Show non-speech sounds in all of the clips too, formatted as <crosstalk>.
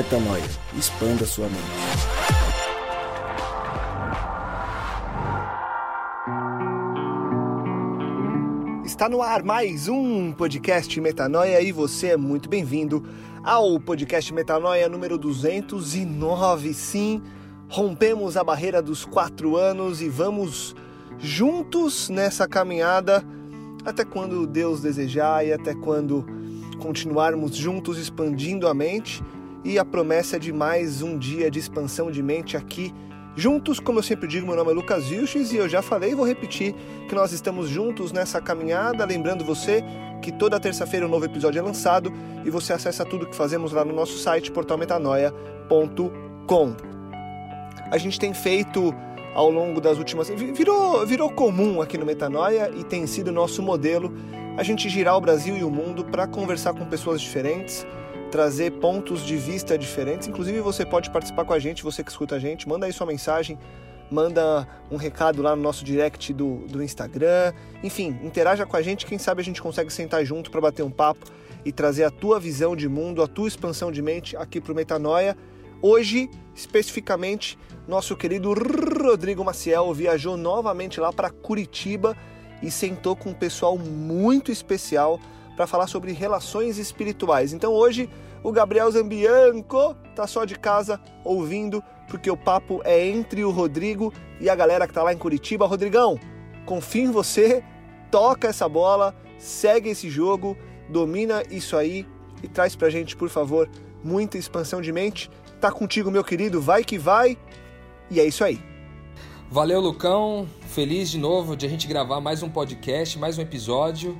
Metanoia. Expanda sua mente. Está no ar mais um podcast Metanoia e você é muito bem-vindo ao podcast Metanoia número 209. Sim, rompemos a barreira dos quatro anos e vamos juntos nessa caminhada até quando Deus desejar e até quando continuarmos juntos expandindo a mente e a promessa de mais um dia de expansão de mente aqui juntos. Como eu sempre digo, meu nome é Lucas Vilches e eu já falei e vou repetir que nós estamos juntos nessa caminhada. Lembrando você que toda terça-feira um novo episódio é lançado e você acessa tudo que fazemos lá no nosso site portalmetanoia.com. A gente tem feito ao longo das últimas. Virou, virou comum aqui no Metanoia e tem sido nosso modelo a gente girar o Brasil e o mundo para conversar com pessoas diferentes, trazer pontos de vista diferentes. Inclusive, você pode participar com a gente, você que escuta a gente, manda aí sua mensagem, manda um recado lá no nosso direct do, do Instagram. Enfim, interaja com a gente, quem sabe a gente consegue sentar junto para bater um papo e trazer a tua visão de mundo, a tua expansão de mente aqui para o Metanoia. Hoje, especificamente, nosso querido Rodrigo Maciel viajou novamente lá para Curitiba e sentou com um pessoal muito especial para falar sobre relações espirituais. Então hoje o Gabriel Zambianco tá só de casa ouvindo, porque o papo é entre o Rodrigo e a galera que tá lá em Curitiba. Rodrigão, confio em você, toca essa bola, segue esse jogo, domina isso aí e traz pra gente, por favor, muita expansão de mente Tá contigo, meu querido, vai que vai. E é isso aí. Valeu, Lucão. Feliz de novo de a gente gravar mais um podcast, mais um episódio.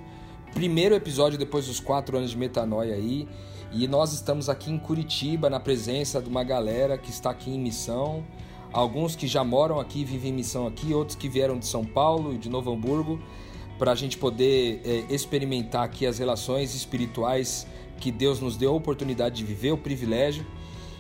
Primeiro episódio depois dos quatro anos de metanoia aí. E nós estamos aqui em Curitiba, na presença de uma galera que está aqui em missão. Alguns que já moram aqui, vivem em missão aqui, outros que vieram de São Paulo e de Novo Hamburgo, para a gente poder é, experimentar aqui as relações espirituais que Deus nos deu a oportunidade de viver, o privilégio.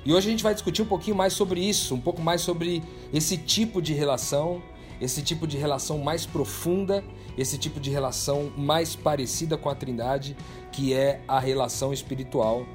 E hoje a gente vai discutir um pouquinho mais sobre isso, um pouco mais sobre esse tipo de relação, esse tipo de relação mais profunda, esse tipo de relação mais parecida com a Trindade, que é a relação espiritual.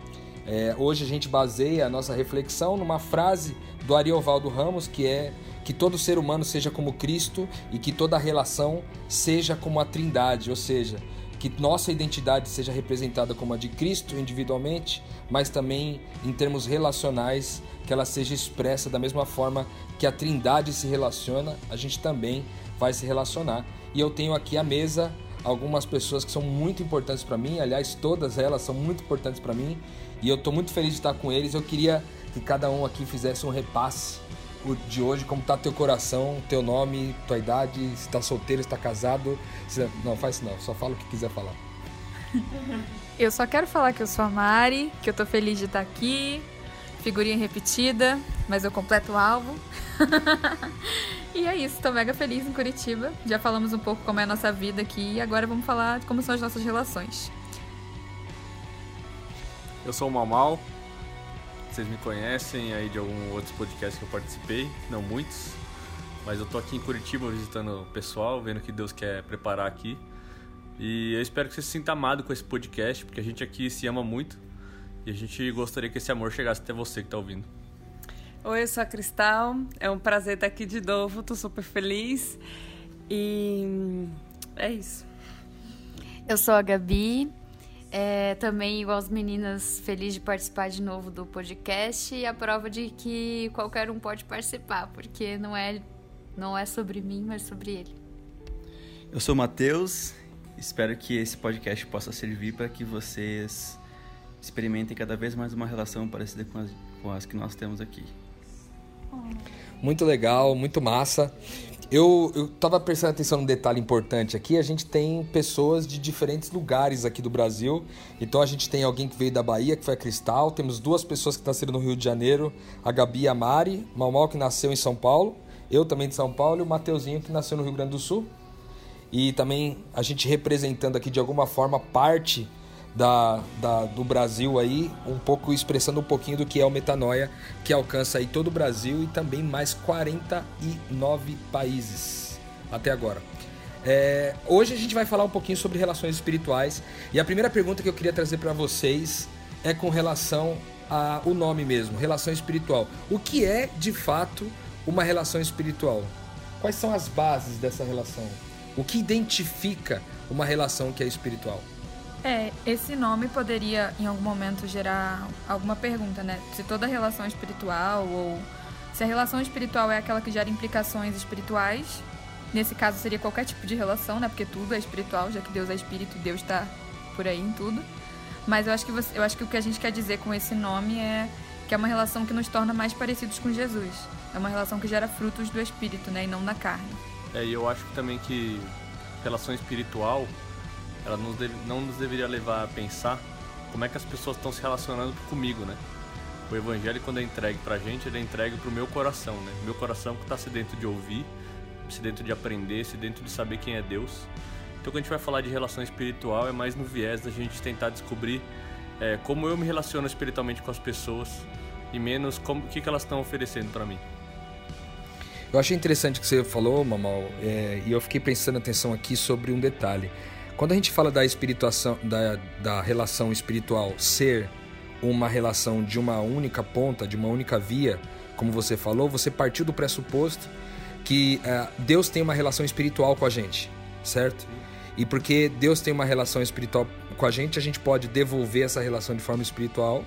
É, hoje a gente baseia a nossa reflexão numa frase do Ariovaldo Ramos, que é que todo ser humano seja como Cristo e que toda relação seja como a Trindade, ou seja, que nossa identidade seja representada como a de Cristo individualmente, mas também em termos relacionais, que ela seja expressa da mesma forma que a Trindade se relaciona, a gente também vai se relacionar. E eu tenho aqui à mesa algumas pessoas que são muito importantes para mim, aliás, todas elas são muito importantes para mim, e eu estou muito feliz de estar com eles. Eu queria que cada um aqui fizesse um repasse de hoje, como tá teu coração, teu nome, tua idade, se tá solteiro, se tá casado. Se... Não, faz isso não, só fala o que quiser falar. <laughs> Eu só quero falar que eu sou a Mari, que eu tô feliz de estar aqui. Figurinha repetida, mas eu completo o alvo. <laughs> e é isso, tô mega feliz em Curitiba. Já falamos um pouco como é a nossa vida aqui e agora vamos falar de como são as nossas relações. Eu sou o Mamal, vocês me conhecem aí de algum outros podcasts que eu participei, não muitos, mas eu tô aqui em Curitiba visitando o pessoal, vendo o que Deus quer preparar aqui. E eu espero que você se sinta amado com esse podcast, porque a gente aqui se ama muito e a gente gostaria que esse amor chegasse até você que está ouvindo. Oi, eu sou a Cristal, é um prazer estar aqui de novo, tô super feliz e é isso. Eu sou a Gabi, é, também, igual as meninas, feliz de participar de novo do podcast e a prova de que qualquer um pode participar, porque não é, não é sobre mim, mas sobre ele. Eu sou o Matheus, espero que esse podcast possa servir para que vocês experimentem cada vez mais uma relação parecida com as, com as que nós temos aqui. Muito legal, muito massa. Eu, eu tava prestando atenção num detalhe importante aqui. A gente tem pessoas de diferentes lugares aqui do Brasil. Então a gente tem alguém que veio da Bahia, que foi a Cristal. Temos duas pessoas que nasceram no Rio de Janeiro, a Gabi e a Mari. Mal Mal, que nasceu em São Paulo. Eu também de São Paulo. E o Mateuzinho, que nasceu no Rio Grande do Sul. E também a gente representando aqui de alguma forma parte da, da, do Brasil aí, um pouco expressando um pouquinho do que é o Metanoia, que alcança aí todo o Brasil e também mais 49 países até agora. É, hoje a gente vai falar um pouquinho sobre relações espirituais e a primeira pergunta que eu queria trazer para vocês é com relação a, o nome mesmo, relação espiritual. O que é, de fato, uma relação espiritual? Quais são as bases dessa relação? O que identifica uma relação que é espiritual? É, esse nome poderia em algum momento gerar alguma pergunta, né? Se toda relação espiritual ou se a relação espiritual é aquela que gera implicações espirituais. Nesse caso seria qualquer tipo de relação, né? Porque tudo é espiritual, já que Deus é espírito Deus está por aí em tudo. Mas eu acho que você, eu acho que o que a gente quer dizer com esse nome é que é uma relação que nos torna mais parecidos com Jesus. É uma relação que gera frutos do espírito, né, e não da carne. É, e eu acho também que relação espiritual, ela deve, não nos deveria levar a pensar como é que as pessoas estão se relacionando comigo, né? O evangelho quando é entregue pra gente, ele é entregue pro meu coração, né? Meu coração que está sedento de ouvir, sedento de aprender, sedento de saber quem é Deus. Então quando a gente vai falar de relação espiritual, é mais no viés da gente tentar descobrir é, como eu me relaciono espiritualmente com as pessoas e menos como o que, que elas estão oferecendo para mim. Eu achei interessante o que você falou, Mamal, é, e eu fiquei prestando atenção aqui sobre um detalhe. Quando a gente fala da espirituação, da, da relação espiritual ser uma relação de uma única ponta, de uma única via, como você falou, você partiu do pressuposto que é, Deus tem uma relação espiritual com a gente, certo? E porque Deus tem uma relação espiritual com a gente, a gente pode devolver essa relação de forma espiritual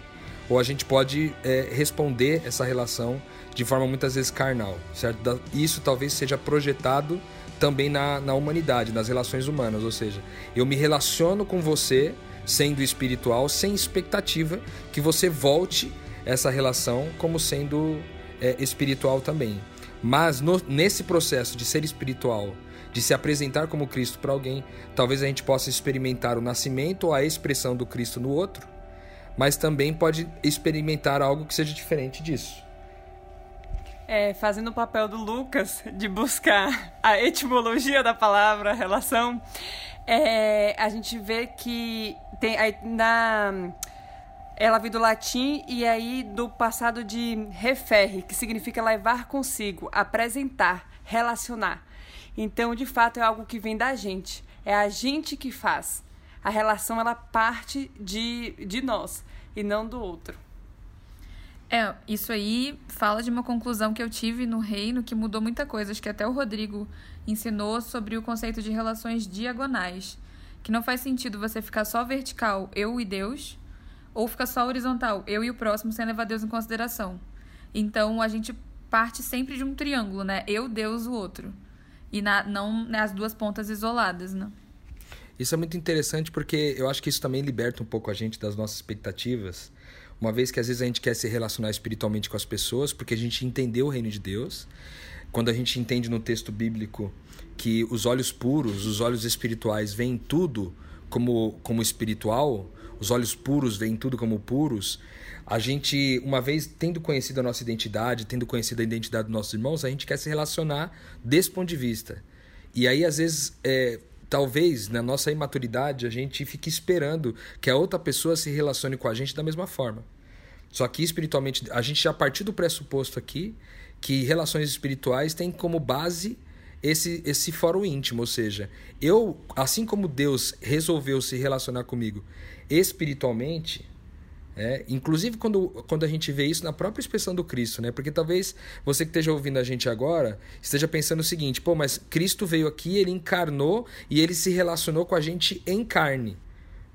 ou a gente pode é, responder essa relação de forma muitas vezes carnal, certo? Isso talvez seja projetado também na, na humanidade, nas relações humanas, ou seja, eu me relaciono com você sendo espiritual sem expectativa que você volte essa relação como sendo é, espiritual também. Mas no, nesse processo de ser espiritual, de se apresentar como Cristo para alguém, talvez a gente possa experimentar o nascimento ou a expressão do Cristo no outro, mas também pode experimentar algo que seja diferente disso. É, fazendo o papel do Lucas de buscar a etimologia da palavra relação, é, a gente vê que tem aí, na ela vem do latim e aí do passado de referre, que significa levar consigo, apresentar, relacionar. Então, de fato, é algo que vem da gente. É a gente que faz. A relação ela parte de, de nós e não do outro. É, isso aí fala de uma conclusão que eu tive no reino que mudou muita coisa. Acho que até o Rodrigo ensinou sobre o conceito de relações diagonais. Que não faz sentido você ficar só vertical, eu e Deus, ou ficar só horizontal, eu e o próximo, sem levar Deus em consideração. Então a gente parte sempre de um triângulo, né? Eu, Deus, o outro. E na, não nas duas pontas isoladas, né? Isso é muito interessante porque eu acho que isso também liberta um pouco a gente das nossas expectativas uma vez que às vezes a gente quer se relacionar espiritualmente com as pessoas, porque a gente entendeu o reino de Deus. Quando a gente entende no texto bíblico que os olhos puros, os olhos espirituais veem tudo como, como espiritual, os olhos puros veem tudo como puros, a gente, uma vez tendo conhecido a nossa identidade, tendo conhecido a identidade dos nossos irmãos, a gente quer se relacionar desse ponto de vista. E aí, às vezes, é, talvez na nossa imaturidade a gente fique esperando que a outra pessoa se relacione com a gente da mesma forma. Só que espiritualmente, a gente já partiu do pressuposto aqui que relações espirituais têm como base esse, esse fórum íntimo, ou seja, eu, assim como Deus resolveu se relacionar comigo espiritualmente, é, inclusive quando, quando a gente vê isso na própria expressão do Cristo, né? Porque talvez você que esteja ouvindo a gente agora esteja pensando o seguinte: pô, mas Cristo veio aqui, ele encarnou e ele se relacionou com a gente em carne.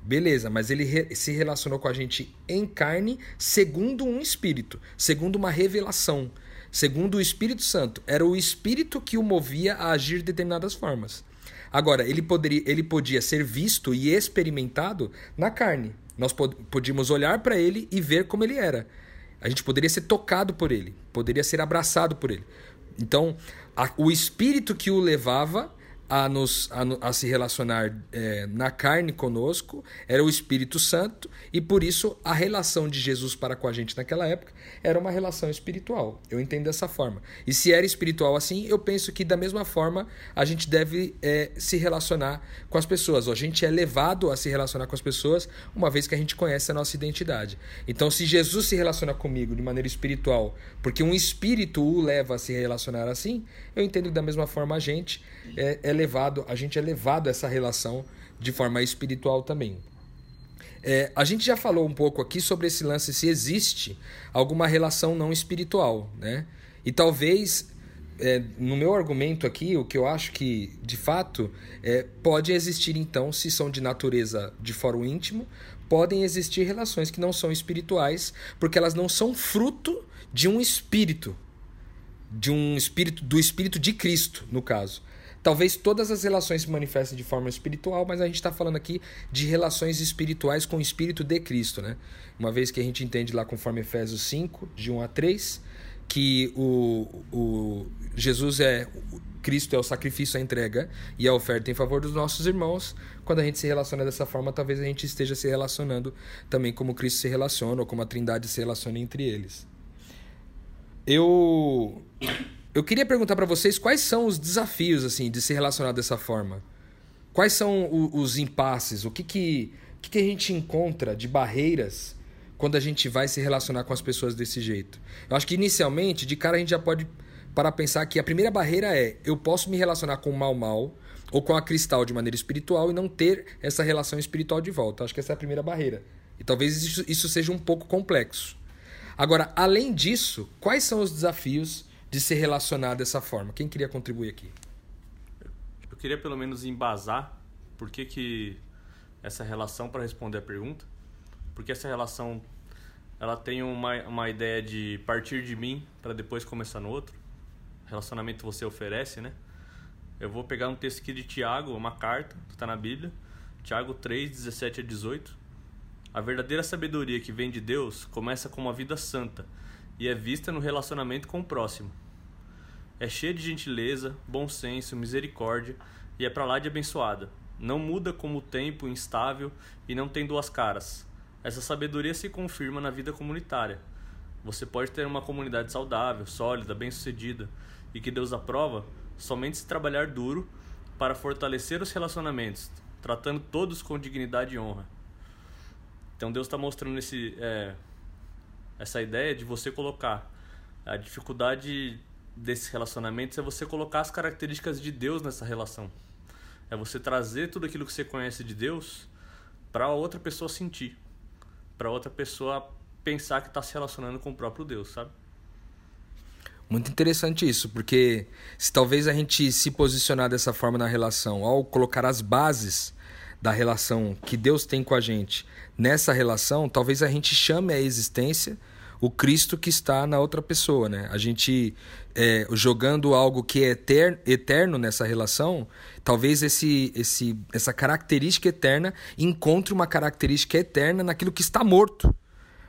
Beleza, mas ele re se relacionou com a gente em carne segundo um espírito, segundo uma revelação, segundo o Espírito Santo. Era o Espírito que o movia a agir de determinadas formas. Agora, ele, poderia, ele podia ser visto e experimentado na carne. Nós podíamos olhar para ele e ver como ele era. A gente poderia ser tocado por ele, poderia ser abraçado por ele. Então, a, o espírito que o levava a, nos, a, a se relacionar é, na carne conosco era o Espírito Santo, e por isso a relação de Jesus para com a gente naquela época era uma relação espiritual. Eu entendo dessa forma. E se era espiritual assim, eu penso que da mesma forma a gente deve é, se relacionar com as pessoas. A gente é levado a se relacionar com as pessoas uma vez que a gente conhece a nossa identidade. Então, se Jesus se relaciona comigo de maneira espiritual, porque um espírito o leva a se relacionar assim, eu entendo que da mesma forma a gente é, é levado, a gente é levado a essa relação de forma espiritual também. É, a gente já falou um pouco aqui sobre esse lance se existe alguma relação não espiritual, né? E talvez é, no meu argumento aqui, o que eu acho que de fato é, pode existir então, se são de natureza de fórum íntimo, podem existir relações que não são espirituais, porque elas não são fruto de um espírito, de um espírito do espírito de Cristo, no caso. Talvez todas as relações se manifestem de forma espiritual, mas a gente está falando aqui de relações espirituais com o espírito de Cristo, né? Uma vez que a gente entende lá conforme Efésios 5, de 1 a 3, que o, o Jesus é Cristo é o sacrifício, a entrega e a oferta em favor dos nossos irmãos. Quando a gente se relaciona dessa forma, talvez a gente esteja se relacionando também como Cristo se relaciona ou como a Trindade se relaciona entre eles. Eu eu queria perguntar para vocês quais são os desafios assim de se relacionar dessa forma. Quais são os impasses? O que que, o que, que a gente encontra de barreiras quando a gente vai se relacionar com as pessoas desse jeito? Eu acho que inicialmente, de cara, a gente já pode parar pensar que a primeira barreira é eu posso me relacionar com o mal mal ou com a cristal de maneira espiritual e não ter essa relação espiritual de volta. Acho que essa é a primeira barreira. E talvez isso, isso seja um pouco complexo. Agora, além disso, quais são os desafios de se relacionar dessa forma. Quem queria contribuir aqui? Eu queria pelo menos embasar por que, que essa relação, para responder a pergunta, porque essa relação ela tem uma, uma ideia de partir de mim para depois começar no outro. Relacionamento você oferece, né? Eu vou pegar um texto aqui de Tiago, uma carta, que está na Bíblia, Tiago 3, 17 a 18. A verdadeira sabedoria que vem de Deus começa com uma vida santa e é vista no relacionamento com o próximo. É cheia de gentileza, bom senso, misericórdia e é para lá de abençoada. Não muda como o tempo, instável e não tem duas caras. Essa sabedoria se confirma na vida comunitária. Você pode ter uma comunidade saudável, sólida, bem-sucedida e que Deus aprova somente se trabalhar duro para fortalecer os relacionamentos, tratando todos com dignidade e honra. Então Deus está mostrando esse, é, essa ideia de você colocar a dificuldade desses relacionamentos é você colocar as características de Deus nessa relação. É você trazer tudo aquilo que você conhece de Deus para outra pessoa sentir, para outra pessoa pensar que está se relacionando com o próprio Deus, sabe? Muito interessante isso, porque se talvez a gente se posicionar dessa forma na relação, ao colocar as bases da relação que Deus tem com a gente nessa relação, talvez a gente chame a existência o Cristo que está na outra pessoa, né? A gente é, jogando algo que é eterno, eterno nessa relação, talvez esse, esse, essa característica eterna encontre uma característica eterna naquilo que está morto,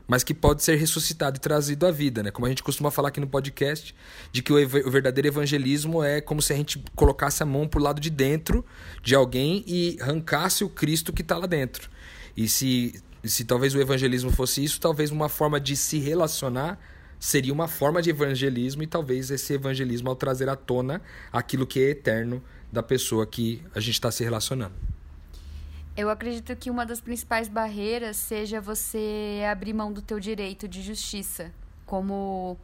mas que pode ser ressuscitado e trazido à vida, né? Como a gente costuma falar aqui no podcast, de que o, o verdadeiro evangelismo é como se a gente colocasse a mão pro lado de dentro de alguém e arrancasse o Cristo que está lá dentro. E se se talvez o evangelismo fosse isso, talvez uma forma de se relacionar seria uma forma de evangelismo e talvez esse evangelismo ao trazer à tona aquilo que é eterno da pessoa que a gente está se relacionando. Eu acredito que uma das principais barreiras seja você abrir mão do teu direito de justiça, como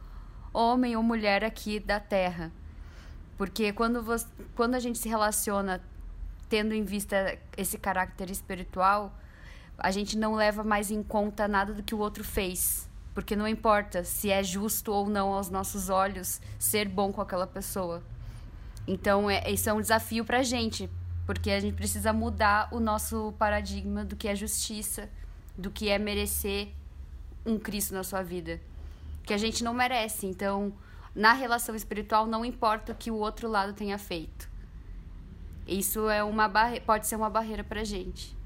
homem ou mulher aqui da Terra. Porque quando, você, quando a gente se relaciona tendo em vista esse caráter espiritual, a gente não leva mais em conta nada do que o outro fez. Porque não importa se é justo ou não aos nossos olhos ser bom com aquela pessoa. Então, é, é um desafio pra gente, porque a gente precisa mudar o nosso paradigma do que é justiça, do que é merecer um Cristo na sua vida. Que a gente não merece. Então, na relação espiritual, não importa o que o outro lado tenha feito. Isso é uma barre... pode ser uma barreira pra gente.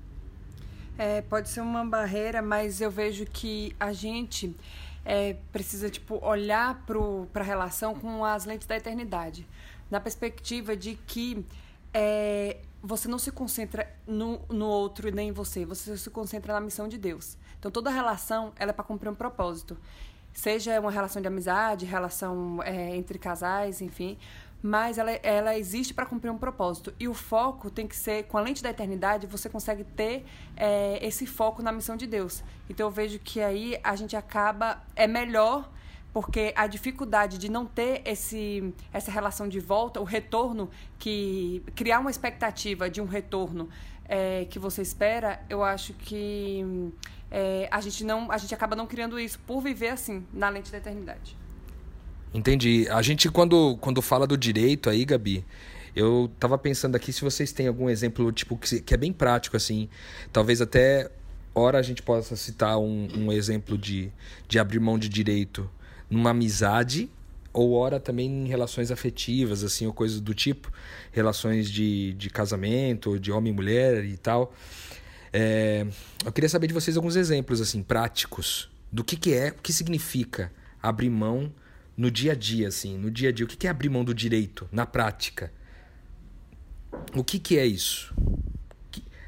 É, pode ser uma barreira, mas eu vejo que a gente é, precisa tipo olhar para a relação com as lentes da eternidade, na perspectiva de que é, você não se concentra no, no outro e nem em você, você se concentra na missão de Deus. Então toda relação ela é para cumprir um propósito, seja uma relação de amizade, relação é, entre casais, enfim mas ela, ela existe para cumprir um propósito. E o foco tem que ser, com a lente da eternidade, você consegue ter é, esse foco na missão de Deus. Então eu vejo que aí a gente acaba, é melhor porque a dificuldade de não ter esse, essa relação de volta, o retorno, que criar uma expectativa de um retorno é, que você espera, eu acho que é, a gente não, a gente acaba não criando isso por viver assim na lente da eternidade. Entendi. A gente quando quando fala do direito aí, Gabi, eu tava pensando aqui se vocês têm algum exemplo tipo que, que é bem prático assim, talvez até ora a gente possa citar um, um exemplo de, de abrir mão de direito numa amizade ou ora também em relações afetivas, assim, ou coisas do tipo, relações de, de casamento, de homem e mulher e tal. É, eu queria saber de vocês alguns exemplos, assim, práticos, do que, que é, o que significa abrir mão no dia a dia, assim, no dia a dia. O que, que é abrir mão do direito, na prática? O que, que é isso?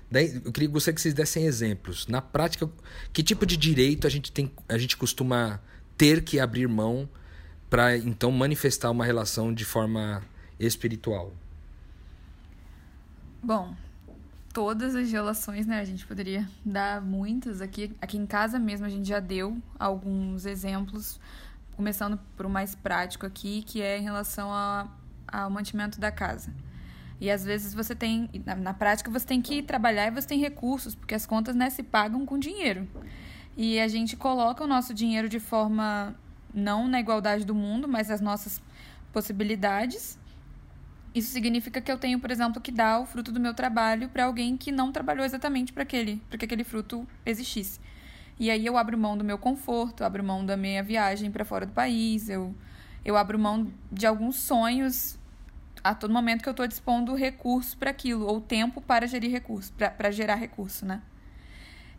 Daí, eu queria gostaria que vocês dessem exemplos. Na prática, que tipo de direito a gente tem, a gente costuma ter que abrir mão para então manifestar uma relação de forma espiritual? Bom, todas as relações, né? A gente poderia dar muitas aqui. Aqui em casa mesmo a gente já deu alguns exemplos, começando por o mais prático aqui, que é em relação a, ao mantimento da casa. E às vezes você tem, na, na, prática, você tem que trabalhar e você tem recursos, porque as contas né, se pagam com dinheiro. E a gente coloca o nosso dinheiro de forma não na igualdade do mundo, mas as nossas possibilidades. Isso significa que eu tenho, por exemplo, que dar o fruto do meu trabalho para alguém que não trabalhou exatamente para aquele, para que aquele fruto existisse. E aí eu abro mão do meu conforto, abro mão da minha viagem para fora do país, eu eu abro mão de alguns sonhos a todo momento que eu estou dispondo recurso para aquilo ou tempo para gerir recurso, para gerar recurso, né?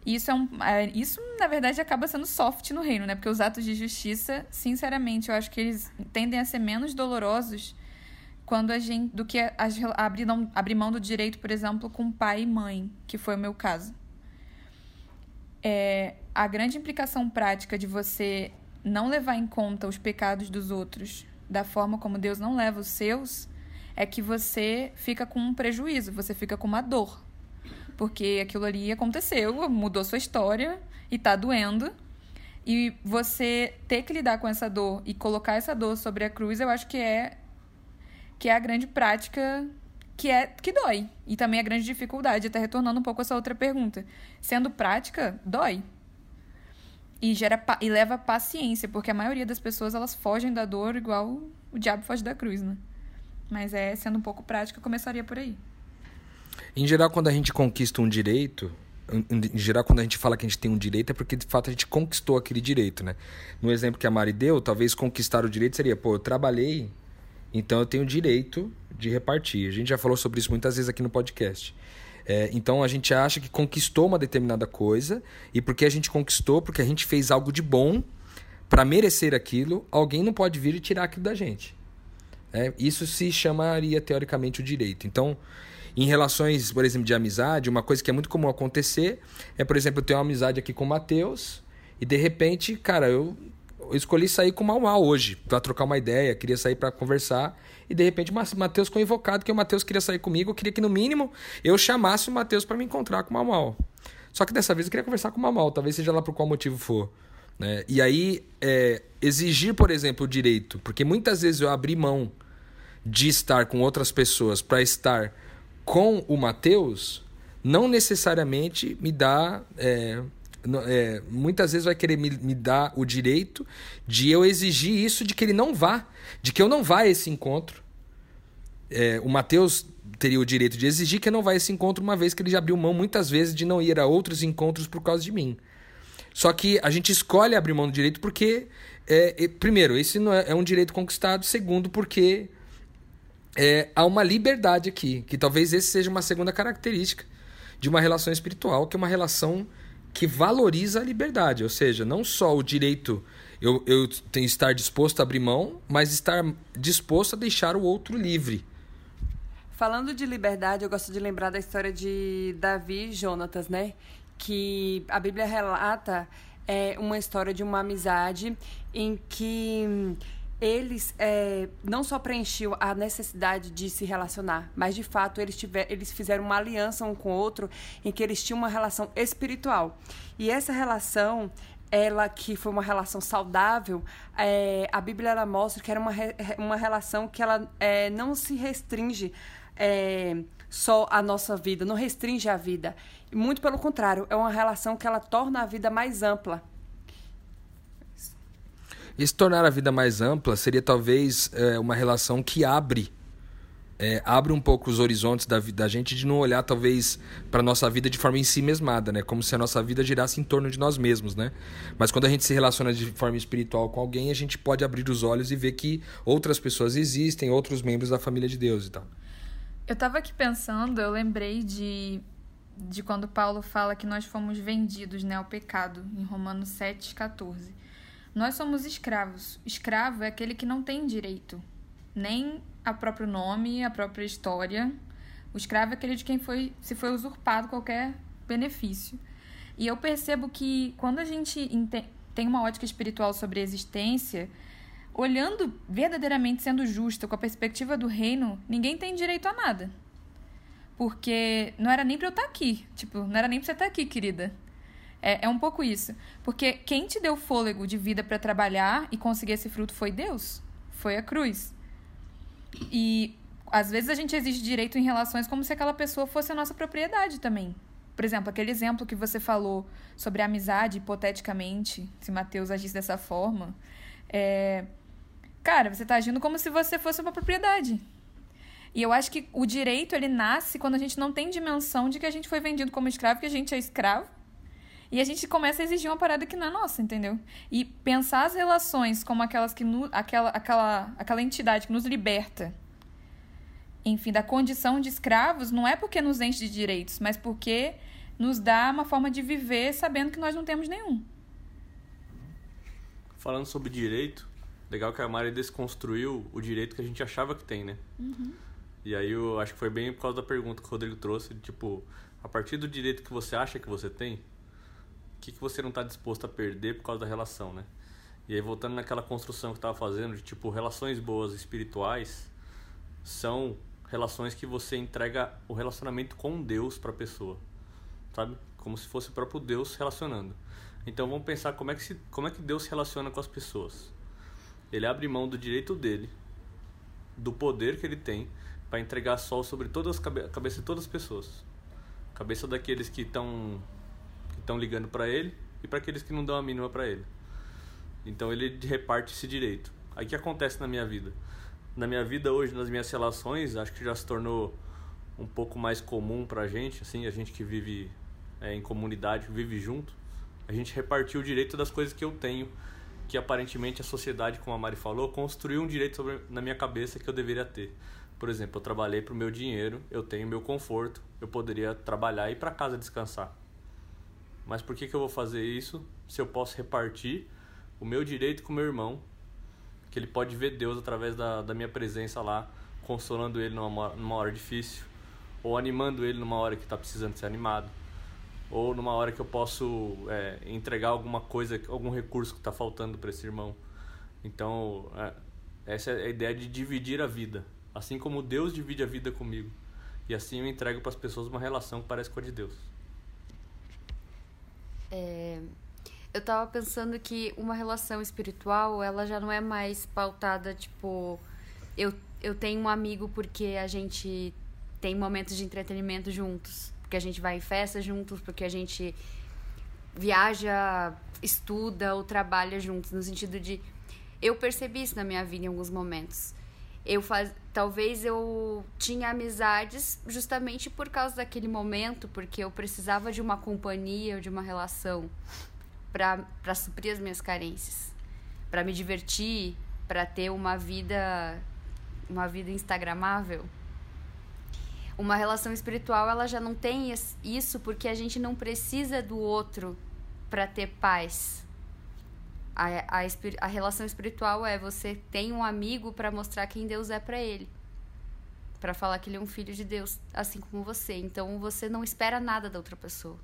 Isso, é um, é, isso, na verdade, acaba sendo soft no reino, né? Porque os atos de justiça, sinceramente, eu acho que eles tendem a ser menos dolorosos quando a gente do que a, a, abrir, não, abrir mão do direito, por exemplo, com pai e mãe, que foi o meu caso. É, a grande implicação prática de você não levar em conta os pecados dos outros da forma como Deus não leva os seus é que você fica com um prejuízo, você fica com uma dor porque aquilo ali aconteceu, mudou sua história e tá doendo. E você ter que lidar com essa dor e colocar essa dor sobre a cruz, eu acho que é que é a grande prática que é que dói. E também a grande dificuldade, até retornando um pouco essa outra pergunta. Sendo prática, dói. E gera e leva paciência, porque a maioria das pessoas elas fogem da dor igual o diabo foge da cruz, né? Mas é sendo um pouco prática, eu começaria por aí. Em geral, quando a gente conquista um direito, em geral, quando a gente fala que a gente tem um direito, é porque de fato a gente conquistou aquele direito, né? No exemplo que a Mari deu, talvez conquistar o direito seria, pô, eu trabalhei, então eu tenho o direito de repartir. A gente já falou sobre isso muitas vezes aqui no podcast. É, então a gente acha que conquistou uma determinada coisa, e porque a gente conquistou, porque a gente fez algo de bom para merecer aquilo, alguém não pode vir e tirar aquilo da gente. É, isso se chamaria teoricamente o direito. Então, em relações, por exemplo, de amizade, uma coisa que é muito comum acontecer é, por exemplo, eu tenho uma amizade aqui com o Matheus e de repente, cara, eu, eu escolhi sair com o Mal hoje para trocar uma ideia, queria sair para conversar e de repente o Matheus ficou invocado que o Matheus queria sair comigo, eu queria que no mínimo eu chamasse o Matheus para me encontrar com o Mal. Só que dessa vez eu queria conversar com o Mal talvez seja lá por qual motivo for. Né? E aí, é, exigir, por exemplo, o direito, porque muitas vezes eu abri mão de estar com outras pessoas para estar com o Mateus não necessariamente me dá. É, é, muitas vezes vai querer me, me dar o direito de eu exigir isso de que ele não vá, de que eu não vá a esse encontro. É, o Mateus teria o direito de exigir que eu não vá a esse encontro, uma vez que ele já abriu mão muitas vezes de não ir a outros encontros por causa de mim. Só que a gente escolhe abrir mão do direito porque, é, primeiro, esse não é, é um direito conquistado, segundo, porque é, há uma liberdade aqui, que talvez esse seja uma segunda característica de uma relação espiritual, que é uma relação que valoriza a liberdade, ou seja, não só o direito eu, eu tenho estar disposto a abrir mão, mas estar disposto a deixar o outro livre. Falando de liberdade, eu gosto de lembrar da história de Davi e Jonatas, né? Que a Bíblia relata é, uma história de uma amizade em que eles é, não só preenchiam a necessidade de se relacionar, mas de fato eles, tiver, eles fizeram uma aliança um com o outro em que eles tinham uma relação espiritual. E essa relação, ela que foi uma relação saudável, é, a Bíblia ela mostra que era uma, uma relação que ela é, não se restringe é, só a nossa vida, não restringe a vida. Muito pelo contrário, é uma relação que ela torna a vida mais ampla. E se tornar a vida mais ampla seria talvez é, uma relação que abre é, abre um pouco os horizontes da, da gente de não olhar talvez para nossa vida de forma em si mesmada, né? Como se a nossa vida girasse em torno de nós mesmos, né? Mas quando a gente se relaciona de forma espiritual com alguém, a gente pode abrir os olhos e ver que outras pessoas existem, outros membros da família de Deus e tal. Eu estava aqui pensando, eu lembrei de de quando Paulo fala que nós fomos vendidos né, ao pecado, em Romanos 7, 14. Nós somos escravos. Escravo é aquele que não tem direito, nem a próprio nome, a própria história. O escravo é aquele de quem foi, se foi usurpado qualquer benefício. E eu percebo que quando a gente tem uma ótica espiritual sobre a existência, olhando verdadeiramente sendo justa com a perspectiva do reino, ninguém tem direito a nada. Porque não era nem pra eu estar aqui. Tipo, não era nem pra você estar aqui, querida. É, é um pouco isso. Porque quem te deu fôlego de vida para trabalhar e conseguir esse fruto foi Deus. Foi a cruz. E às vezes a gente exige direito em relações como se aquela pessoa fosse a nossa propriedade também. Por exemplo, aquele exemplo que você falou sobre a amizade, hipoteticamente, se Mateus agisse dessa forma. É... Cara, você está agindo como se você fosse uma propriedade. E eu acho que o direito ele nasce quando a gente não tem dimensão de que a gente foi vendido como escravo, que a gente é escravo. E a gente começa a exigir uma parada que não é nossa, entendeu? E pensar as relações como aquelas que no, aquela, aquela, aquela entidade que nos liberta, enfim, da condição de escravos, não é porque nos enche de direitos, mas porque nos dá uma forma de viver sabendo que nós não temos nenhum. Falando sobre direito, legal que a Mari desconstruiu o direito que a gente achava que tem, né? Uhum. E aí eu acho que foi bem por causa da pergunta que o Rodrigo trouxe, tipo, a partir do direito que você acha que você tem, o que, que você não está disposto a perder por causa da relação, né? E aí voltando naquela construção que estava fazendo de tipo relações boas espirituais são relações que você entrega o relacionamento com Deus para a pessoa, sabe? Como se fosse o próprio Deus relacionando. Então vamos pensar como é que se, como é que Deus se relaciona com as pessoas. Ele abre mão do direito dele, do poder que ele tem para entregar sol sobre todas as cabe cabeça de todas as pessoas. Cabeça daqueles que estão estão ligando para ele e para aqueles que não dão a mínima para ele. Então ele reparte esse direito. Aí que acontece na minha vida? Na minha vida hoje, nas minhas relações, acho que já se tornou um pouco mais comum pra gente, assim, a gente que vive é, em comunidade, vive junto, a gente repartiu o direito das coisas que eu tenho, que aparentemente a sociedade, como a Mari falou, construiu um direito sobre, na minha cabeça que eu deveria ter. Por exemplo, eu trabalhei pro meu dinheiro, eu tenho meu conforto, eu poderia trabalhar e ir para casa descansar. Mas por que, que eu vou fazer isso se eu posso repartir o meu direito com meu irmão? Que ele pode ver Deus através da, da minha presença lá, consolando ele numa, numa hora difícil, ou animando ele numa hora que está precisando ser animado, ou numa hora que eu posso é, entregar alguma coisa, algum recurso que está faltando para esse irmão. Então, é, essa é a ideia de dividir a vida. Assim como Deus divide a vida comigo. E assim eu entrego para as pessoas uma relação que parece com a de Deus. É, eu tava pensando que uma relação espiritual, ela já não é mais pautada, tipo, eu, eu tenho um amigo porque a gente tem momentos de entretenimento juntos, porque a gente vai em festa juntos, porque a gente viaja, estuda ou trabalha juntos, no sentido de eu percebi isso na minha vida em alguns momentos. Eu faz, talvez eu tinha amizades justamente por causa daquele momento, porque eu precisava de uma companhia, de uma relação para suprir as minhas carências, para me divertir, para ter uma vida uma vida instagramável. Uma relação espiritual, ela já não tem isso porque a gente não precisa do outro para ter paz. A, a, a relação espiritual é você tem um amigo para mostrar quem Deus é para ele. Para falar que ele é um filho de Deus, assim como você. Então você não espera nada da outra pessoa.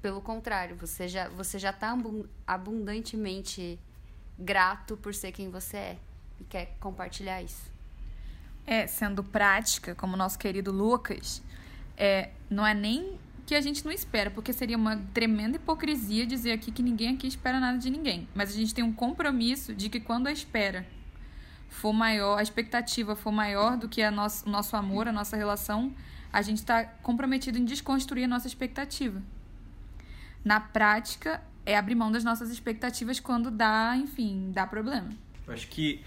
Pelo contrário, você já você já tá abundantemente grato por ser quem você é e quer compartilhar isso. É, sendo prática, como nosso querido Lucas, é, não é nem que a gente não espera, porque seria uma tremenda hipocrisia dizer aqui que ninguém aqui espera nada de ninguém. Mas a gente tem um compromisso de que quando a espera for maior, a expectativa for maior do que a nosso, o nosso amor, a nossa relação, a gente está comprometido em desconstruir a nossa expectativa. Na prática, é abrir mão das nossas expectativas quando dá, enfim, dá problema. Acho que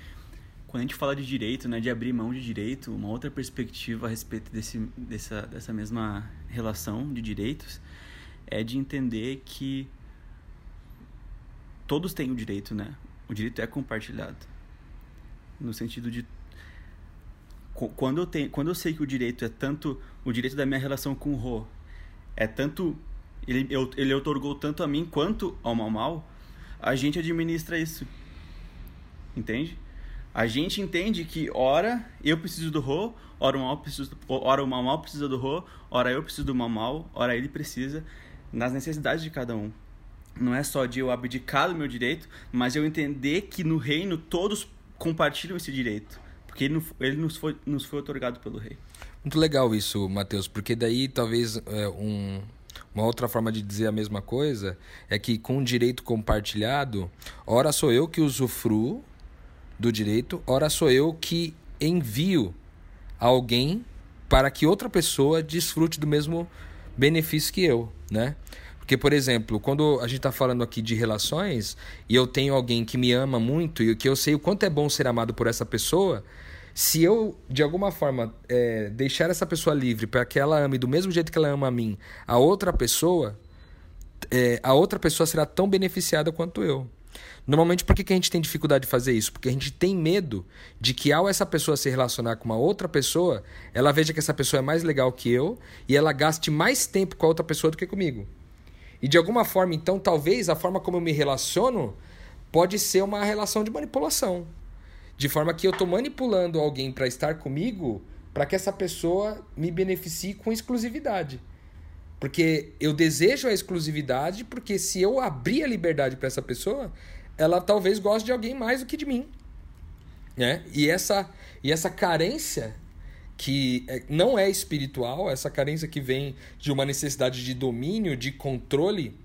quando a gente fala de direito, né, de abrir mão de direito, uma outra perspectiva a respeito desse, dessa, dessa mesma relação de direitos é de entender que todos têm o direito, né? O direito é compartilhado. No sentido de quando eu tenho, quando eu sei que o direito é tanto o direito da minha relação com o Rô é tanto ele eu, ele otorgou tanto a mim quanto ao Mal Mal, a gente administra isso. Entende? A gente entende que ora eu preciso do Rô, ora o Mal precisa, ora o Mal precisa do Rô, ora eu preciso do Mal, ora ele precisa nas necessidades de cada um. Não é só de eu abdicar do meu direito, mas eu entender que no reino todos compartilham esse direito. Porque ele, ele nos, foi, nos foi otorgado pelo rei. Muito legal isso, Mateus, porque daí talvez é, um, uma outra forma de dizer a mesma coisa é que com o direito compartilhado, ora sou eu que usufruo do direito, ora sou eu que envio alguém para que outra pessoa desfrute do mesmo benefício que eu, né? Porque, por exemplo, quando a gente está falando aqui de relações e eu tenho alguém que me ama muito e que eu sei o quanto é bom ser amado por essa pessoa, se eu, de alguma forma, é, deixar essa pessoa livre para que ela ame do mesmo jeito que ela ama a mim, a outra pessoa, é, a outra pessoa será tão beneficiada quanto eu. Normalmente, por que, que a gente tem dificuldade de fazer isso? Porque a gente tem medo de que, ao essa pessoa se relacionar com uma outra pessoa, ela veja que essa pessoa é mais legal que eu e ela gaste mais tempo com a outra pessoa do que comigo. E de alguma forma, então, talvez a forma como eu me relaciono pode ser uma relação de manipulação. De forma que eu estou manipulando alguém para estar comigo para que essa pessoa me beneficie com exclusividade. Porque eu desejo a exclusividade, porque se eu abrir a liberdade para essa pessoa, ela talvez goste de alguém mais do que de mim. Né? E, essa, e essa carência que é, não é espiritual, essa carência que vem de uma necessidade de domínio, de controle,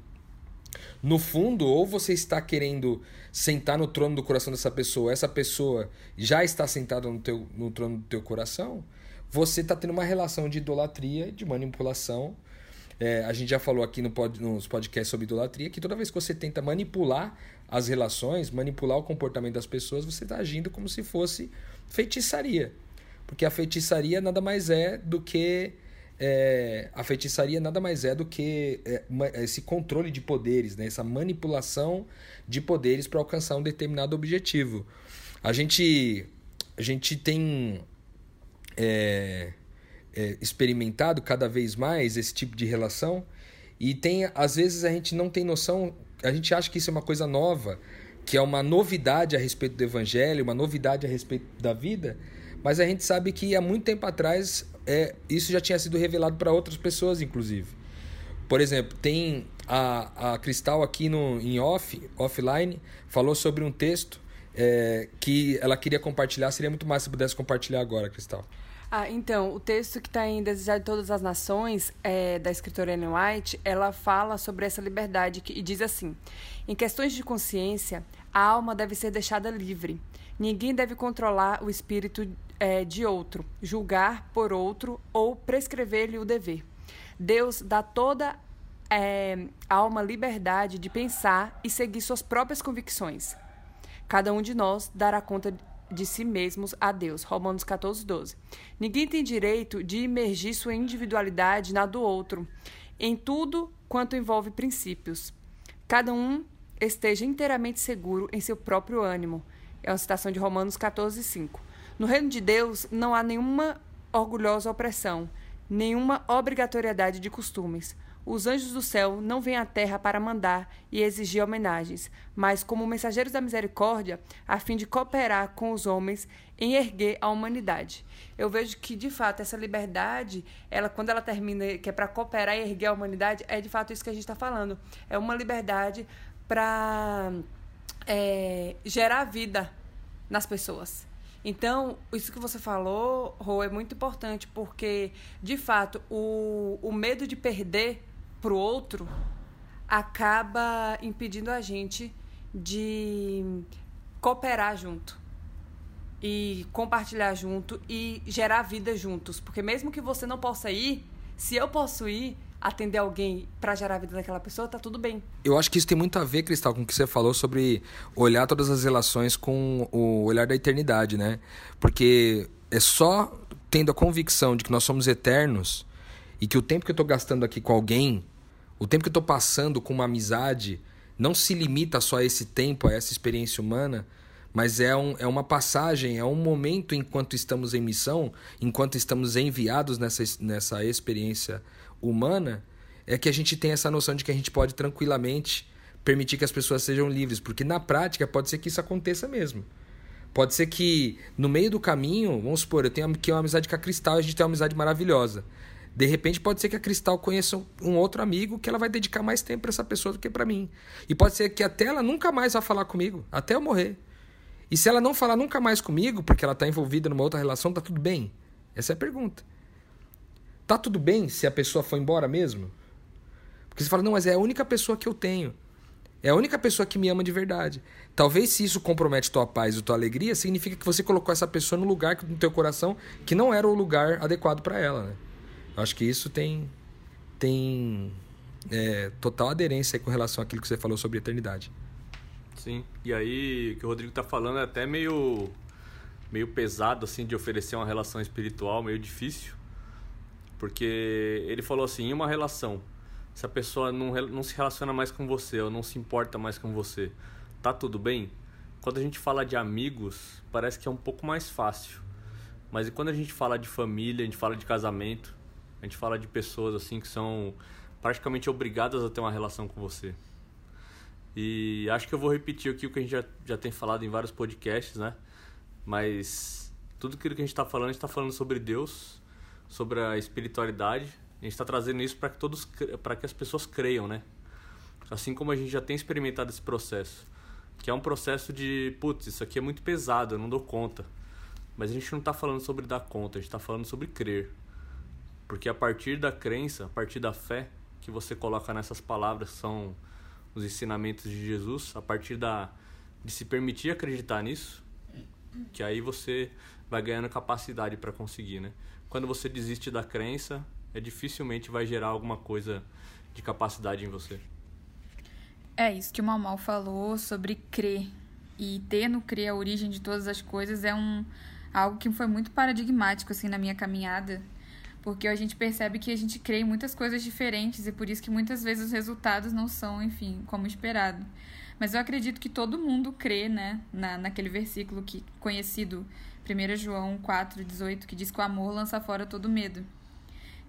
no fundo, ou você está querendo sentar no trono do coração dessa pessoa, essa pessoa já está sentada no, teu, no trono do teu coração, você está tendo uma relação de idolatria, de manipulação, é, a gente já falou aqui no pod, nos podcasts sobre idolatria que toda vez que você tenta manipular as relações, manipular o comportamento das pessoas, você está agindo como se fosse feitiçaria. Porque a feitiçaria nada mais é do que. É, a feitiçaria nada mais é do que é, esse controle de poderes, né? essa manipulação de poderes para alcançar um determinado objetivo. A gente, a gente tem. É, é, experimentado cada vez mais esse tipo de relação e tem às vezes a gente não tem noção, a gente acha que isso é uma coisa nova, que é uma novidade a respeito do evangelho, uma novidade a respeito da vida, mas a gente sabe que há muito tempo atrás é, isso já tinha sido revelado para outras pessoas, inclusive. Por exemplo, tem a, a Cristal aqui no, em off, offline, falou sobre um texto é, que ela queria compartilhar. Seria muito mais se pudesse compartilhar agora, Cristal. Ah, então, o texto que está em Desejar de Todas as Nações, é, da escritora Ellen White, ela fala sobre essa liberdade que, e diz assim: em questões de consciência, a alma deve ser deixada livre. Ninguém deve controlar o espírito é, de outro, julgar por outro ou prescrever-lhe o dever. Deus dá toda é, alma liberdade de pensar e seguir suas próprias convicções. Cada um de nós dará conta de si mesmos a Deus. Romanos 14, 12. Ninguém tem direito de imergir sua individualidade na do outro, em tudo quanto envolve princípios. Cada um esteja inteiramente seguro em seu próprio ânimo. É uma citação de Romanos 14, 5. No reino de Deus não há nenhuma orgulhosa opressão, nenhuma obrigatoriedade de costumes. Os anjos do céu não vêm à terra para mandar e exigir homenagens, mas como mensageiros da misericórdia, a fim de cooperar com os homens em erguer a humanidade. Eu vejo que, de fato, essa liberdade, ela quando ela termina, que é para cooperar e erguer a humanidade, é de fato isso que a gente está falando. É uma liberdade para é, gerar vida nas pessoas. Então, isso que você falou, Rô, é muito importante, porque, de fato, o, o medo de perder para o outro acaba impedindo a gente de cooperar junto. e compartilhar junto e gerar vida juntos. Porque mesmo que você não possa ir, se eu posso ir, atender alguém para gerar a vida daquela pessoa, tá tudo bem. Eu acho que isso tem muito a ver, Cristal, com o que você falou sobre olhar todas as relações com o olhar da eternidade, né? Porque é só tendo a convicção de que nós somos eternos e que o tempo que eu tô gastando aqui com alguém, o tempo que eu tô passando com uma amizade, não se limita só a esse tempo, a essa experiência humana, mas é, um, é uma passagem, é um momento enquanto estamos em missão, enquanto estamos enviados nessa, nessa experiência humana é que a gente tem essa noção de que a gente pode tranquilamente permitir que as pessoas sejam livres, porque na prática pode ser que isso aconteça mesmo. Pode ser que no meio do caminho, vamos supor, eu tenho aqui uma amizade com a Cristal, a gente tem uma amizade maravilhosa. De repente pode ser que a Cristal conheça um outro amigo que ela vai dedicar mais tempo para essa pessoa do que para mim. E pode ser que até ela nunca mais vá falar comigo, até eu morrer. E se ela não falar nunca mais comigo, porque ela está envolvida numa outra relação, tá tudo bem? Essa é a pergunta. Tá tudo bem se a pessoa for embora mesmo? Porque você fala, não, mas é a única pessoa que eu tenho. É a única pessoa que me ama de verdade. Talvez se isso compromete tua paz e tua alegria, significa que você colocou essa pessoa no lugar no teu coração que não era o lugar adequado para ela, né? Acho que isso tem tem é, total aderência com relação àquilo que você falou sobre eternidade. Sim. E aí, o que o Rodrigo tá falando é até meio meio pesado assim de oferecer uma relação espiritual, meio difícil. Porque ele falou assim, em uma relação, se a pessoa não, não se relaciona mais com você ou não se importa mais com você, tá tudo bem? Quando a gente fala de amigos, parece que é um pouco mais fácil. Mas e quando a gente fala de família, a gente fala de casamento, a gente fala de pessoas assim que são praticamente obrigadas a ter uma relação com você. E acho que eu vou repetir aqui o que a gente já, já tem falado em vários podcasts, né? Mas tudo aquilo que a gente está falando, a gente está falando sobre Deus, sobre a espiritualidade. A gente está trazendo isso para que todos, para que as pessoas creiam, né? Assim como a gente já tem experimentado esse processo, que é um processo de, putz, isso aqui é muito pesado, eu não dou conta. Mas a gente não está falando sobre dar conta, a gente está falando sobre crer. Porque a partir da crença, a partir da fé que você coloca nessas palavras, que são os ensinamentos de Jesus, a partir da de se permitir acreditar nisso, que aí você vai ganhando capacidade para conseguir, né? quando você desiste da crença, é dificilmente vai gerar alguma coisa de capacidade em você. É isso que o Mal Mal falou sobre crer. E ter no crer a origem de todas as coisas é um algo que foi muito paradigmático assim na minha caminhada, porque a gente percebe que a gente crê em muitas coisas diferentes e por isso que muitas vezes os resultados não são, enfim, como esperado. Mas eu acredito que todo mundo crê, né, na, naquele versículo que conhecido 1 João 4,18, que diz que o amor lança fora todo medo.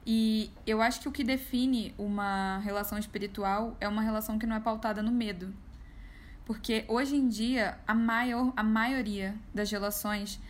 E eu acho que o que define uma relação espiritual é uma relação que não é pautada no medo. Porque hoje em dia, a, maior, a maioria das relações,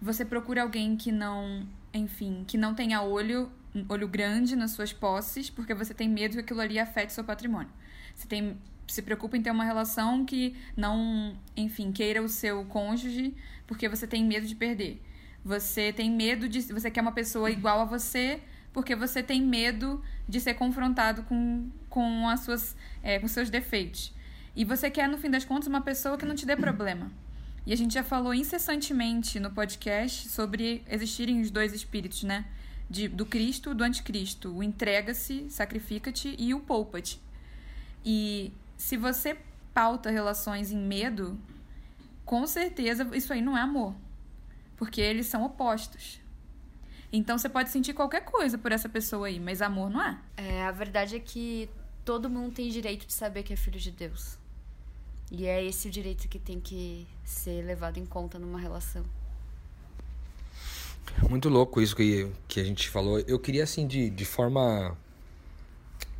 você procura alguém que não, enfim, que não tenha olho, olho grande nas suas posses, porque você tem medo que aquilo ali afete seu patrimônio. Você tem se preocupa em ter uma relação que não, enfim, queira o seu cônjuge porque você tem medo de perder. Você tem medo de. Você quer uma pessoa igual a você porque você tem medo de ser confrontado com, com, as suas, é, com seus defeitos. E você quer, no fim das contas, uma pessoa que não te dê problema. E a gente já falou incessantemente no podcast sobre existirem os dois espíritos, né? De, do Cristo do anticristo. O entrega-se, sacrifica-te e o poupa-te. E se você pauta relações em medo, com certeza isso aí não é amor. Porque eles são opostos. Então você pode sentir qualquer coisa por essa pessoa aí, mas amor não é. É, a verdade é que todo mundo tem direito de saber que é filho de Deus. E é esse o direito que tem que ser levado em conta numa relação. Muito louco isso que, que a gente falou. Eu queria, assim, de, de forma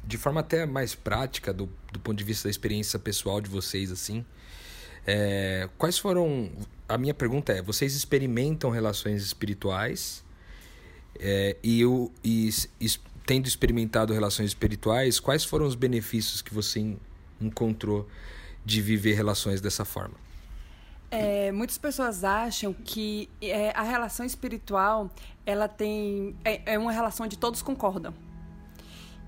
de forma até mais prática, do, do ponto de vista da experiência pessoal de vocês, assim, é, quais foram. A minha pergunta é: vocês experimentam relações espirituais? É, e, eu, e, e tendo experimentado relações espirituais, quais foram os benefícios que você encontrou de viver relações dessa forma? É, muitas pessoas acham que é, a relação espiritual ela tem é, é uma relação de todos concordam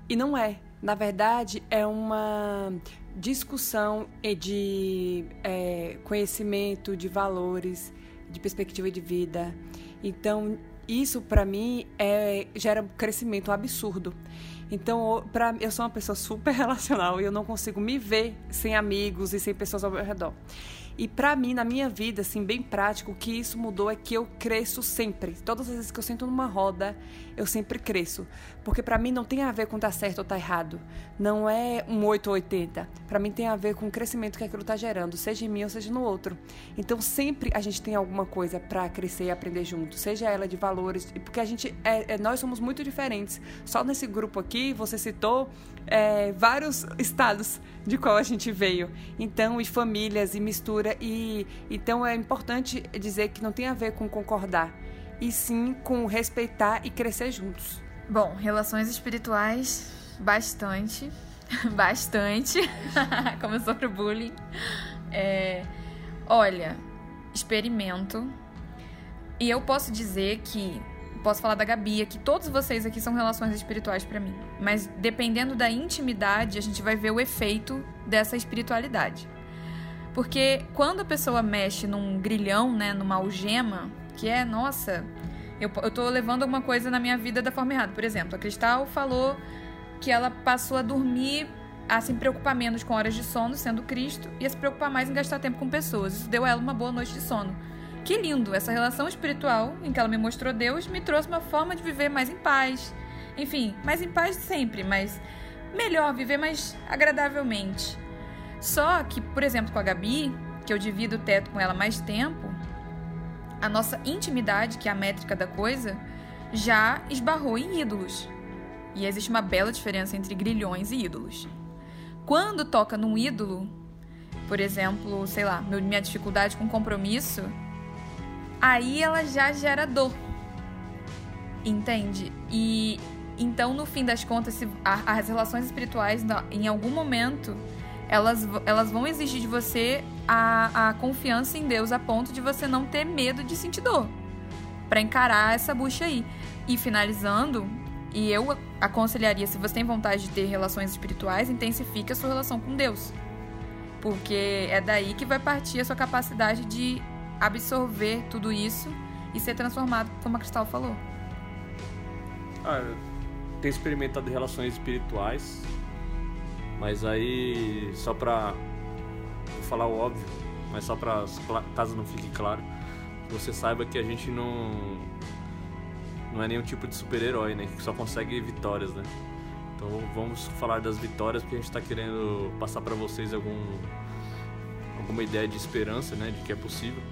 e não é na verdade, é uma discussão de é, conhecimento, de valores, de perspectiva de vida. Então, isso para mim é, gera um crescimento absurdo. Então, pra, eu sou uma pessoa super <laughs> relacional e eu não consigo me ver sem amigos e sem pessoas ao meu redor. E para mim, na minha vida, assim, bem prático, o que isso mudou é que eu cresço sempre. Todas as vezes que eu sento numa roda, eu sempre cresço. Porque para mim não tem a ver com tá certo ou tá errado. Não é um 8 ou 80. Para mim tem a ver com o crescimento que aquilo está gerando, seja em mim ou seja no outro. Então sempre a gente tem alguma coisa para crescer e aprender junto, seja ela de valores, porque a gente é, é, nós somos muito diferentes. Só nesse grupo aqui, você citou é, vários estados de qual a gente veio. Então, e famílias e mistura. E então é importante dizer que não tem a ver com concordar, e sim com respeitar e crescer juntos. Bom, relações espirituais, bastante. <laughs> bastante. <laughs> Começou pro bullying. É, olha, experimento. E eu posso dizer que posso falar da Gabi, que todos vocês aqui são relações espirituais para mim. Mas dependendo da intimidade, a gente vai ver o efeito dessa espiritualidade. Porque quando a pessoa mexe num grilhão, né, numa algema, que é, nossa, eu, eu tô levando alguma coisa na minha vida da forma errada. Por exemplo, a Cristal falou que ela passou a dormir, a se preocupar menos com horas de sono, sendo Cristo, e a se preocupar mais em gastar tempo com pessoas. Isso deu a ela uma boa noite de sono. Que lindo! Essa relação espiritual em que ela me mostrou Deus me trouxe uma forma de viver mais em paz. Enfim, mais em paz sempre, mas melhor, viver mais agradavelmente. Só que, por exemplo, com a Gabi, que eu divido o teto com ela mais tempo, a nossa intimidade, que é a métrica da coisa, já esbarrou em ídolos. E existe uma bela diferença entre grilhões e ídolos. Quando toca num ídolo, por exemplo, sei lá, minha dificuldade com compromisso, aí ela já gera dor. Entende? E então, no fim das contas, as relações espirituais, em algum momento, elas, elas vão exigir de você a, a confiança em Deus a ponto de você não ter medo de sentir dor para encarar essa bucha aí. E finalizando, e eu aconselharia, se você tem vontade de ter relações espirituais, intensifique a sua relação com Deus. Porque é daí que vai partir a sua capacidade de absorver tudo isso e ser transformado, como a Cristal falou. Ah, eu tenho experimentado relações espirituais, mas aí só pra vou falar o óbvio, mas só pra caso não fique claro, você saiba que a gente não não é nenhum tipo de super-herói, né? Que só consegue vitórias, né? Então vamos falar das vitórias porque a gente está querendo passar para vocês algum alguma ideia de esperança, né? De que é possível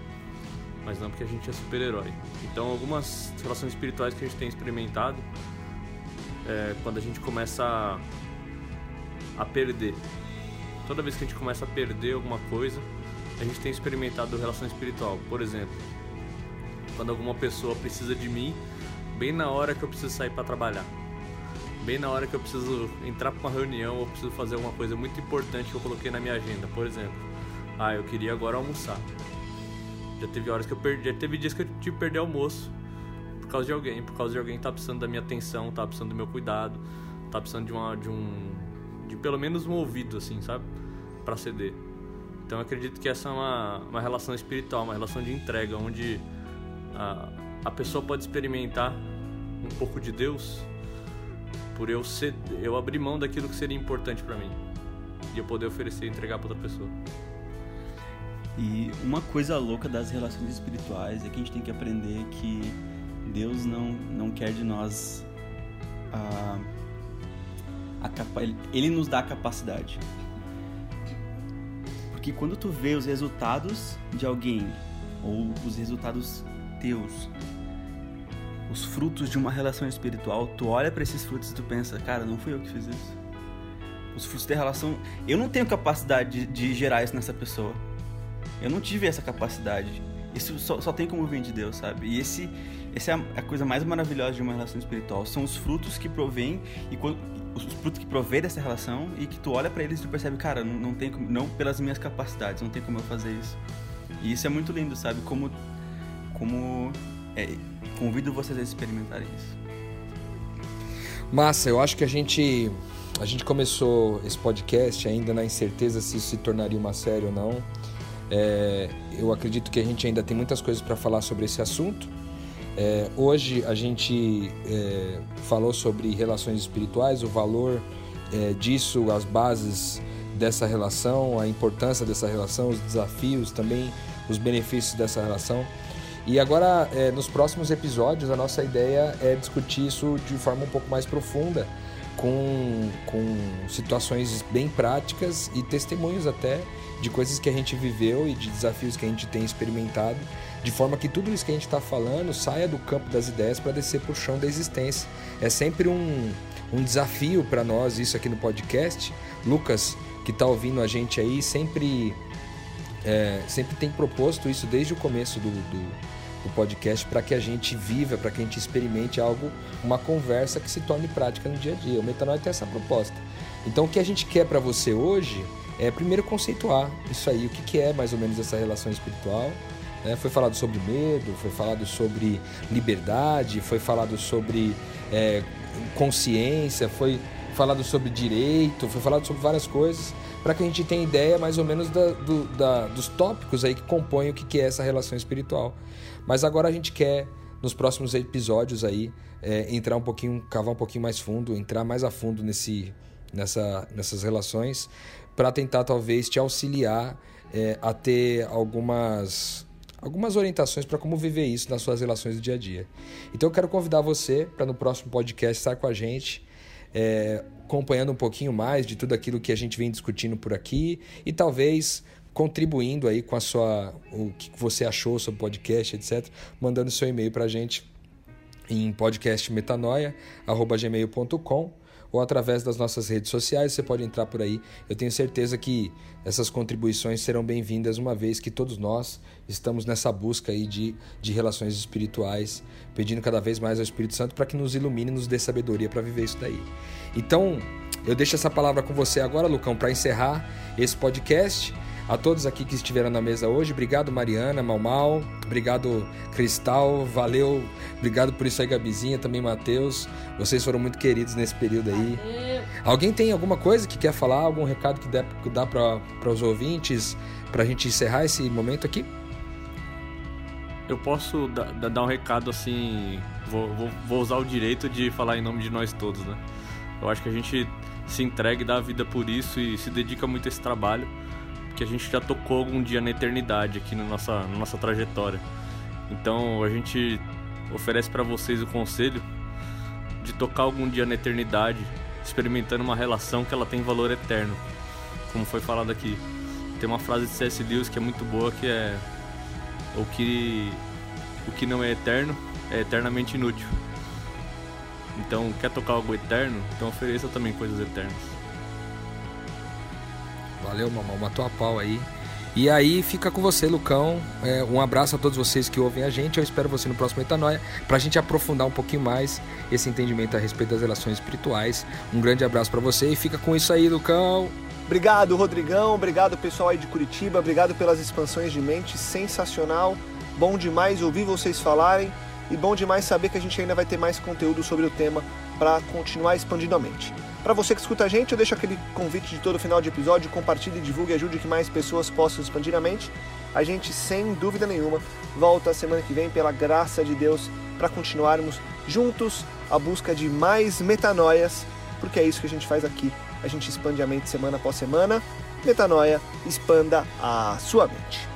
mas não porque a gente é super-herói. Então, algumas relações espirituais que a gente tem experimentado é quando a gente começa a, a perder. Toda vez que a gente começa a perder alguma coisa, a gente tem experimentado relação espiritual. Por exemplo, quando alguma pessoa precisa de mim, bem na hora que eu preciso sair para trabalhar. Bem na hora que eu preciso entrar para uma reunião ou preciso fazer alguma coisa muito importante que eu coloquei na minha agenda. Por exemplo, ah, eu queria agora almoçar. Já teve horas que eu perdi, já teve dias que eu tive que perder almoço por causa de alguém, por causa de alguém que tá precisando da minha atenção, tá precisando do meu cuidado, tá precisando de uma de um de pelo menos um ouvido assim, sabe? Para ceder. Então eu acredito que essa é uma, uma relação espiritual, uma relação de entrega, onde a, a pessoa pode experimentar um pouco de Deus por eu ser, eu abrir mão daquilo que seria importante para mim e eu poder oferecer e entregar para outra pessoa. E uma coisa louca das relações espirituais é que a gente tem que aprender que Deus não, não quer de nós a, a capa, ele nos dá a capacidade. Porque quando tu vê os resultados de alguém ou os resultados teus, os frutos de uma relação espiritual, tu olha para esses frutos e tu pensa, cara, não fui eu que fiz isso. Os frutos da relação, eu não tenho capacidade de, de gerar isso nessa pessoa eu não tive essa capacidade. Isso só, só tem como vir de Deus, sabe? E esse, essa é a coisa mais maravilhosa de uma relação espiritual. São os frutos que provém e quando, os frutos que provém dessa relação e que tu olha para eles e tu percebe, cara, não, não tem como, não pelas minhas capacidades, não tem como eu fazer isso. E isso é muito lindo, sabe? Como, como é, convido vocês a experimentarem isso. Massa, eu acho que a gente a gente começou esse podcast ainda na incerteza se isso se tornaria uma série ou não. É, eu acredito que a gente ainda tem muitas coisas para falar sobre esse assunto. É, hoje a gente é, falou sobre relações espirituais, o valor é, disso, as bases dessa relação, a importância dessa relação, os desafios também, os benefícios dessa relação. E agora, é, nos próximos episódios, a nossa ideia é discutir isso de forma um pouco mais profunda, com, com situações bem práticas e testemunhos até de coisas que a gente viveu e de desafios que a gente tem experimentado, de forma que tudo isso que a gente está falando saia do campo das ideias para descer para o chão da existência. É sempre um, um desafio para nós isso aqui no podcast. Lucas, que está ouvindo a gente aí, sempre, é, sempre tem proposto isso desde o começo do, do, do podcast para que a gente viva, para que a gente experimente algo, uma conversa que se torne prática no dia a dia. O Metanoia tem essa proposta. Então, o que a gente quer para você hoje é primeiro conceituar isso aí, o que, que é mais ou menos essa relação espiritual. Né? Foi falado sobre medo, foi falado sobre liberdade, foi falado sobre é, consciência, foi falado sobre direito, foi falado sobre várias coisas, para que a gente tenha ideia mais ou menos da, do, da, dos tópicos aí que compõem o que, que é essa relação espiritual. Mas agora a gente quer, nos próximos episódios aí, é, entrar um pouquinho, cavar um pouquinho mais fundo, entrar mais a fundo nesse, nessa, nessas relações, para tentar talvez te auxiliar é, a ter algumas algumas orientações para como viver isso nas suas relações do dia a dia. Então eu quero convidar você para no próximo podcast estar com a gente, é, acompanhando um pouquinho mais de tudo aquilo que a gente vem discutindo por aqui e talvez contribuindo aí com a sua o que você achou sobre o podcast, etc, mandando seu e-mail para a gente em podcastmetanoia@gmail.com ou através das nossas redes sociais. Você pode entrar por aí. Eu tenho certeza que essas contribuições serão bem-vindas, uma vez que todos nós estamos nessa busca aí de, de relações espirituais, pedindo cada vez mais ao Espírito Santo para que nos ilumine, nos dê sabedoria para viver isso daí. Então, eu deixo essa palavra com você agora, Lucão, para encerrar esse podcast. A todos aqui que estiveram na mesa hoje, obrigado Mariana, Mal Mal, obrigado Cristal, valeu, obrigado por isso aí Gabizinha, também Matheus, vocês foram muito queridos nesse período aí. Valeu. Alguém tem alguma coisa que quer falar, algum recado que dá, que dá para os ouvintes, para a gente encerrar esse momento aqui? Eu posso dar, dar um recado assim, vou, vou, vou usar o direito de falar em nome de nós todos, né? Eu acho que a gente se entrega e dá a vida por isso e se dedica muito a esse trabalho que a gente já tocou algum dia na eternidade aqui na nossa, na nossa trajetória. Então a gente oferece para vocês o conselho de tocar algum dia na eternidade, experimentando uma relação que ela tem valor eterno, como foi falado aqui. Tem uma frase de C.S. Lewis que é muito boa que é o que o que não é eterno é eternamente inútil. Então, quer tocar algo eterno? Então ofereça também coisas eternas. Valeu, mamão. Matou a pau aí. E aí fica com você, Lucão. É, um abraço a todos vocês que ouvem a gente. Eu espero você no próximo Metanoia para a gente aprofundar um pouquinho mais esse entendimento a respeito das relações espirituais. Um grande abraço para você e fica com isso aí, Lucão. Obrigado, Rodrigão. Obrigado, pessoal aí de Curitiba. Obrigado pelas expansões de mente. Sensacional. Bom demais ouvir vocês falarem. E bom demais saber que a gente ainda vai ter mais conteúdo sobre o tema para continuar expandindo a mente. Para você que escuta a gente, eu deixo aquele convite de todo final de episódio, compartilhe, divulgue ajude que mais pessoas possam expandir a mente. A gente, sem dúvida nenhuma, volta semana que vem, pela graça de Deus, para continuarmos juntos à busca de mais metanoias, porque é isso que a gente faz aqui. A gente expande a mente semana após semana. Metanoia, expanda a sua mente.